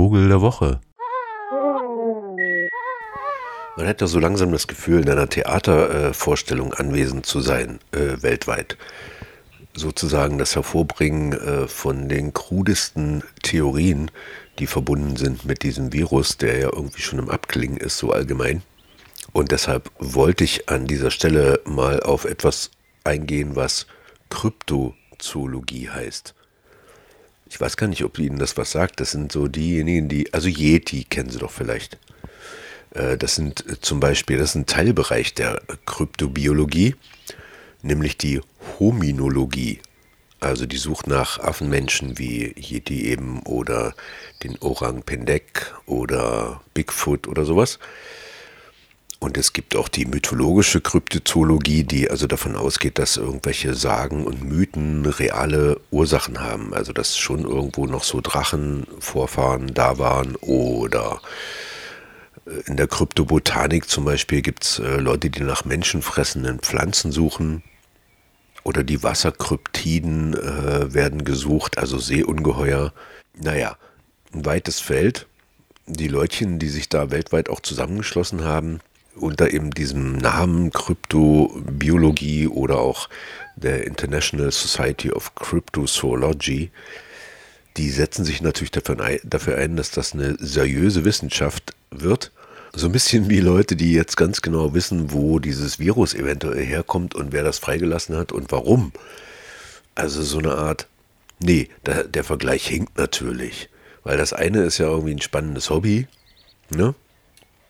Vogel der Woche. Man hat ja so langsam das Gefühl, in einer Theatervorstellung äh, anwesend zu sein, äh, weltweit. Sozusagen das Hervorbringen äh, von den krudesten Theorien, die verbunden sind mit diesem Virus, der ja irgendwie schon im Abklingen ist, so allgemein. Und deshalb wollte ich an dieser Stelle mal auf etwas eingehen, was Kryptozoologie heißt. Ich weiß gar nicht, ob Ihnen das was sagt. Das sind so diejenigen, die, also Yeti kennen Sie doch vielleicht. Äh, das sind äh, zum Beispiel, das ist ein Teilbereich der Kryptobiologie, nämlich die Hominologie. Also die Sucht nach Affenmenschen wie Yeti eben oder den Orang Pendek oder Bigfoot oder sowas. Und es gibt auch die mythologische Kryptozoologie, die also davon ausgeht, dass irgendwelche Sagen und Mythen reale Ursachen haben. Also dass schon irgendwo noch so Drachenvorfahren da waren oder äh, in der Kryptobotanik zum Beispiel gibt es äh, Leute, die nach menschenfressenden Pflanzen suchen. Oder die Wasserkryptiden äh, werden gesucht, also Seeungeheuer. Naja, ein weites Feld. Die Leutchen, die sich da weltweit auch zusammengeschlossen haben, unter eben diesem Namen Kryptobiologie oder auch der International Society of Cryptozoology, die setzen sich natürlich dafür ein, dass das eine seriöse Wissenschaft wird. So ein bisschen wie Leute, die jetzt ganz genau wissen, wo dieses Virus eventuell herkommt und wer das freigelassen hat und warum. Also so eine Art, nee, der, der Vergleich hinkt natürlich. Weil das eine ist ja irgendwie ein spannendes Hobby, ne?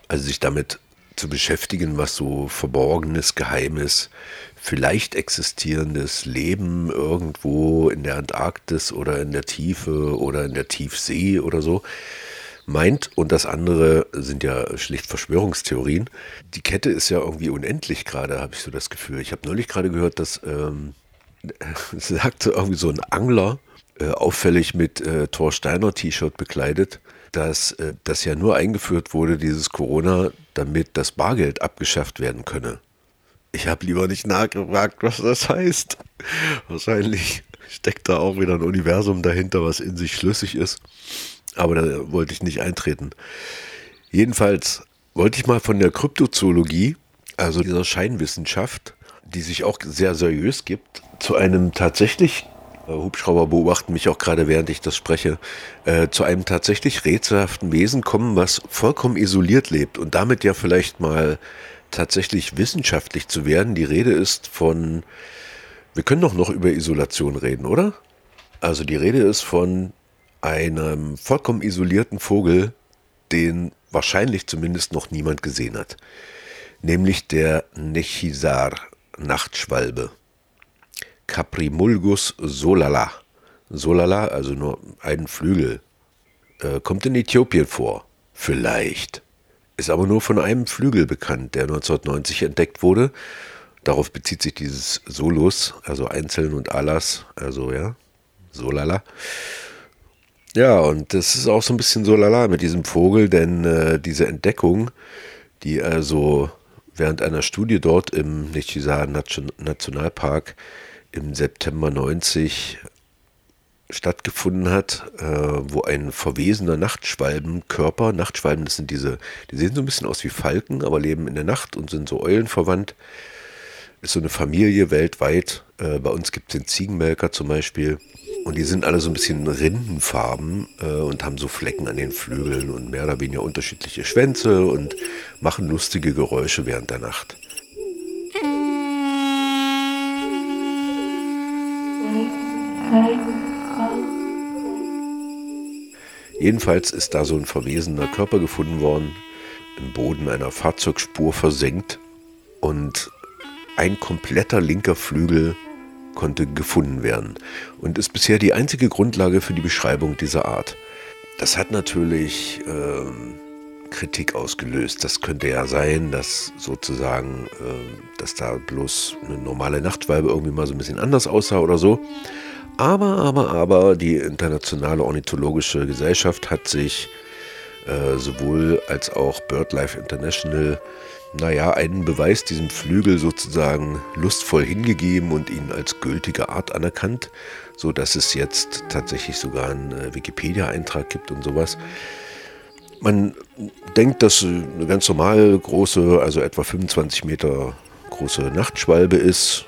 Also sich damit zu beschäftigen, was so verborgenes, geheimes, vielleicht existierendes Leben irgendwo in der Antarktis oder in der Tiefe oder in der Tiefsee oder so meint. Und das andere sind ja schlicht Verschwörungstheorien. Die Kette ist ja irgendwie unendlich gerade, habe ich so das Gefühl. Ich habe neulich gerade gehört, dass ähm, sagte irgendwie so ein Angler, äh, auffällig mit äh, Thor Steiner T-Shirt bekleidet, dass äh, das ja nur eingeführt wurde, dieses Corona, damit das Bargeld abgeschafft werden könne. Ich habe lieber nicht nachgefragt, was das heißt. Wahrscheinlich steckt da auch wieder ein Universum dahinter, was in sich schlüssig ist. Aber da wollte ich nicht eintreten. Jedenfalls wollte ich mal von der Kryptozoologie, also dieser Scheinwissenschaft, die sich auch sehr seriös gibt, zu einem tatsächlich Hubschrauber beobachten mich auch gerade, während ich das spreche, äh, zu einem tatsächlich rätselhaften Wesen kommen, was vollkommen isoliert lebt und damit ja vielleicht mal tatsächlich wissenschaftlich zu werden. Die Rede ist von, wir können doch noch über Isolation reden, oder? Also die Rede ist von einem vollkommen isolierten Vogel, den wahrscheinlich zumindest noch niemand gesehen hat, nämlich der Nechisar Nachtschwalbe. Caprimulgus solala. Solala, also nur einen Flügel. Äh, kommt in Äthiopien vor. Vielleicht. Ist aber nur von einem Flügel bekannt, der 1990 entdeckt wurde. Darauf bezieht sich dieses Solus, also Einzeln und Alas, also ja, Solala. Ja, und das ist auch so ein bisschen Solala mit diesem Vogel, denn äh, diese Entdeckung, die also während einer Studie dort im Nichisar Nationalpark im September 90 stattgefunden hat, äh, wo ein verwesener Nachtschwalbenkörper, Nachtschwalben, das sind diese, die sehen so ein bisschen aus wie Falken, aber leben in der Nacht und sind so Eulenverwandt. Ist so eine Familie weltweit. Äh, bei uns gibt es den Ziegenmelker zum Beispiel. Und die sind alle so ein bisschen Rindenfarben äh, und haben so Flecken an den Flügeln und mehr oder weniger unterschiedliche Schwänze und machen lustige Geräusche während der Nacht. Jedenfalls ist da so ein verwesener Körper gefunden worden, im Boden einer Fahrzeugspur versenkt und ein kompletter linker Flügel konnte gefunden werden und ist bisher die einzige Grundlage für die Beschreibung dieser Art. Das hat natürlich ähm, Kritik ausgelöst. Das könnte ja sein, dass sozusagen, äh, dass da bloß eine normale Nachtschwalbe irgendwie mal so ein bisschen anders aussah oder so. Aber, aber, aber, die Internationale Ornithologische Gesellschaft hat sich äh, sowohl als auch BirdLife International, naja, einen Beweis diesem Flügel sozusagen lustvoll hingegeben und ihn als gültige Art anerkannt, so dass es jetzt tatsächlich sogar einen äh, Wikipedia-Eintrag gibt und sowas. Man denkt, dass eine ganz normal große, also etwa 25 Meter große Nachtschwalbe ist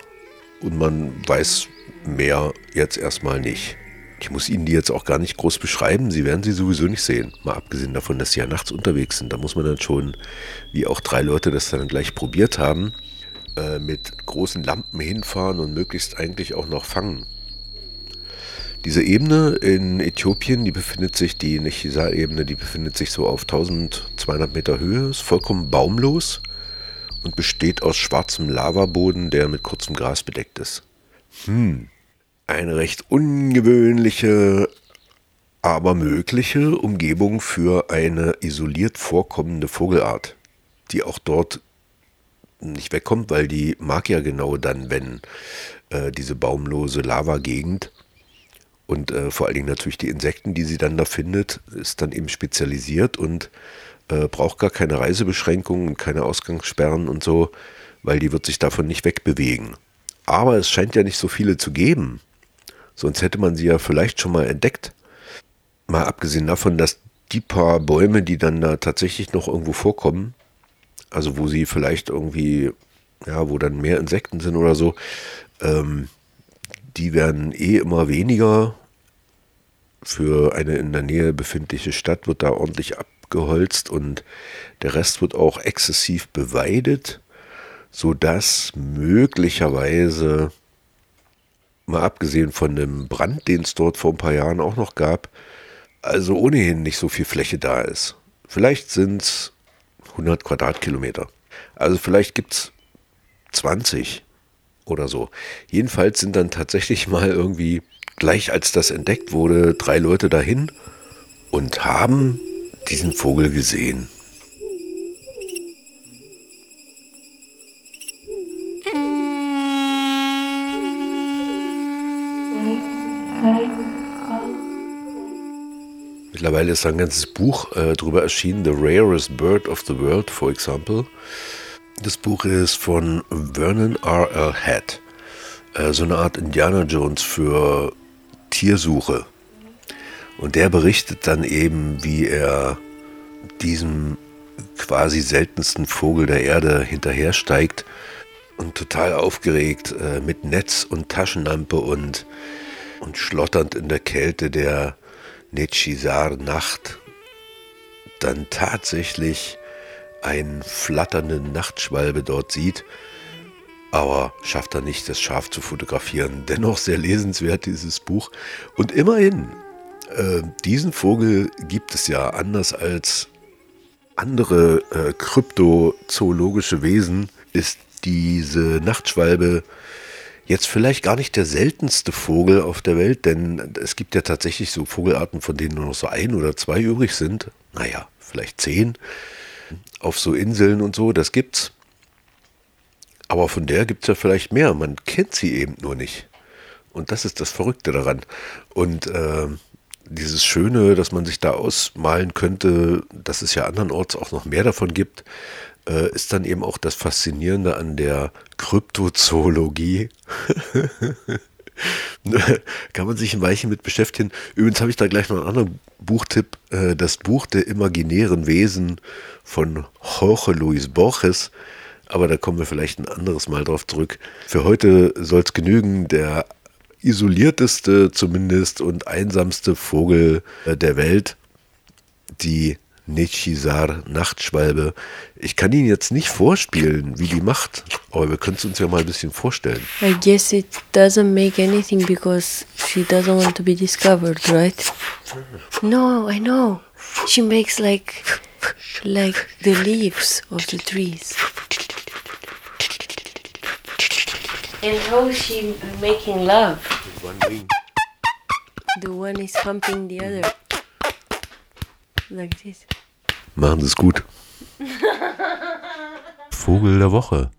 und man weiß mehr jetzt erstmal nicht. Ich muss Ihnen die jetzt auch gar nicht groß beschreiben, Sie werden sie sowieso nicht sehen. Mal abgesehen davon, dass sie ja nachts unterwegs sind. Da muss man dann schon, wie auch drei Leute das dann gleich probiert haben, äh, mit großen Lampen hinfahren und möglichst eigentlich auch noch fangen. Diese Ebene in Äthiopien, die befindet sich, die Nechisar-Ebene, die befindet sich so auf 1200 Meter Höhe, ist vollkommen baumlos und besteht aus schwarzem Lavaboden, der mit kurzem Gras bedeckt ist. Hm, eine recht ungewöhnliche, aber mögliche Umgebung für eine isoliert vorkommende Vogelart, die auch dort nicht wegkommt, weil die mag ja genau dann, wenn äh, diese baumlose Lavagegend und äh, vor allen Dingen natürlich die Insekten, die sie dann da findet, ist dann eben spezialisiert und äh, braucht gar keine Reisebeschränkungen und keine Ausgangssperren und so, weil die wird sich davon nicht wegbewegen. Aber es scheint ja nicht so viele zu geben. Sonst hätte man sie ja vielleicht schon mal entdeckt. Mal abgesehen davon, dass die paar Bäume, die dann da tatsächlich noch irgendwo vorkommen, also wo sie vielleicht irgendwie, ja, wo dann mehr Insekten sind oder so, ähm, die werden eh immer weniger. Für eine in der Nähe befindliche Stadt wird da ordentlich abgeholzt und der Rest wird auch exzessiv beweidet, sodass möglicherweise, mal abgesehen von dem Brand, den es dort vor ein paar Jahren auch noch gab, also ohnehin nicht so viel Fläche da ist. Vielleicht sind es 100 Quadratkilometer. Also vielleicht gibt es 20 oder so. Jedenfalls sind dann tatsächlich mal irgendwie, gleich als das entdeckt wurde, drei Leute dahin und haben diesen Vogel gesehen. Mittlerweile ist ein ganzes Buch äh, darüber erschienen, The Rarest Bird of the World, for example. Das Buch ist von Vernon R. L. Head. Äh, so eine Art Indiana Jones für Tiersuche. Und der berichtet dann eben, wie er diesem quasi seltensten Vogel der Erde hinterhersteigt und total aufgeregt äh, mit Netz und Taschenlampe und, und schlotternd in der Kälte der Nechisar-Nacht dann tatsächlich einen flatternden Nachtschwalbe dort sieht, aber schafft er nicht, das Schaf zu fotografieren. Dennoch sehr lesenswert dieses Buch. Und immerhin, äh, diesen Vogel gibt es ja anders als andere äh, kryptozoologische Wesen, ist diese Nachtschwalbe jetzt vielleicht gar nicht der seltenste Vogel auf der Welt, denn es gibt ja tatsächlich so Vogelarten, von denen nur noch so ein oder zwei übrig sind. Naja, vielleicht zehn auf so Inseln und so, das gibt's. Aber von der gibt es ja vielleicht mehr. Man kennt sie eben nur nicht. Und das ist das Verrückte daran. Und äh, dieses Schöne, dass man sich da ausmalen könnte, dass es ja andernorts auch noch mehr davon gibt, äh, ist dann eben auch das Faszinierende an der Kryptozoologie. Kann man sich ein Weilchen mit beschäftigen. Übrigens habe ich da gleich noch einen anderen Buchtipp. Äh, das Buch der imaginären Wesen von Jorge Luis Borges. Aber da kommen wir vielleicht ein anderes Mal drauf zurück. Für heute soll es genügen. Der isolierteste zumindest und einsamste Vogel äh, der Welt. Die Nechisar Nachtschwalbe. Ich kann Ihnen jetzt nicht vorspielen, wie die macht, aber wir können es uns ja mal ein bisschen vorstellen. I guess it doesn't make anything because she doesn't want to be discovered, right? No, I know. She makes like like the leaves of the trees. And how is she making love? The one is humping the other. Like this. Machen Sie es gut. Vogel der Woche.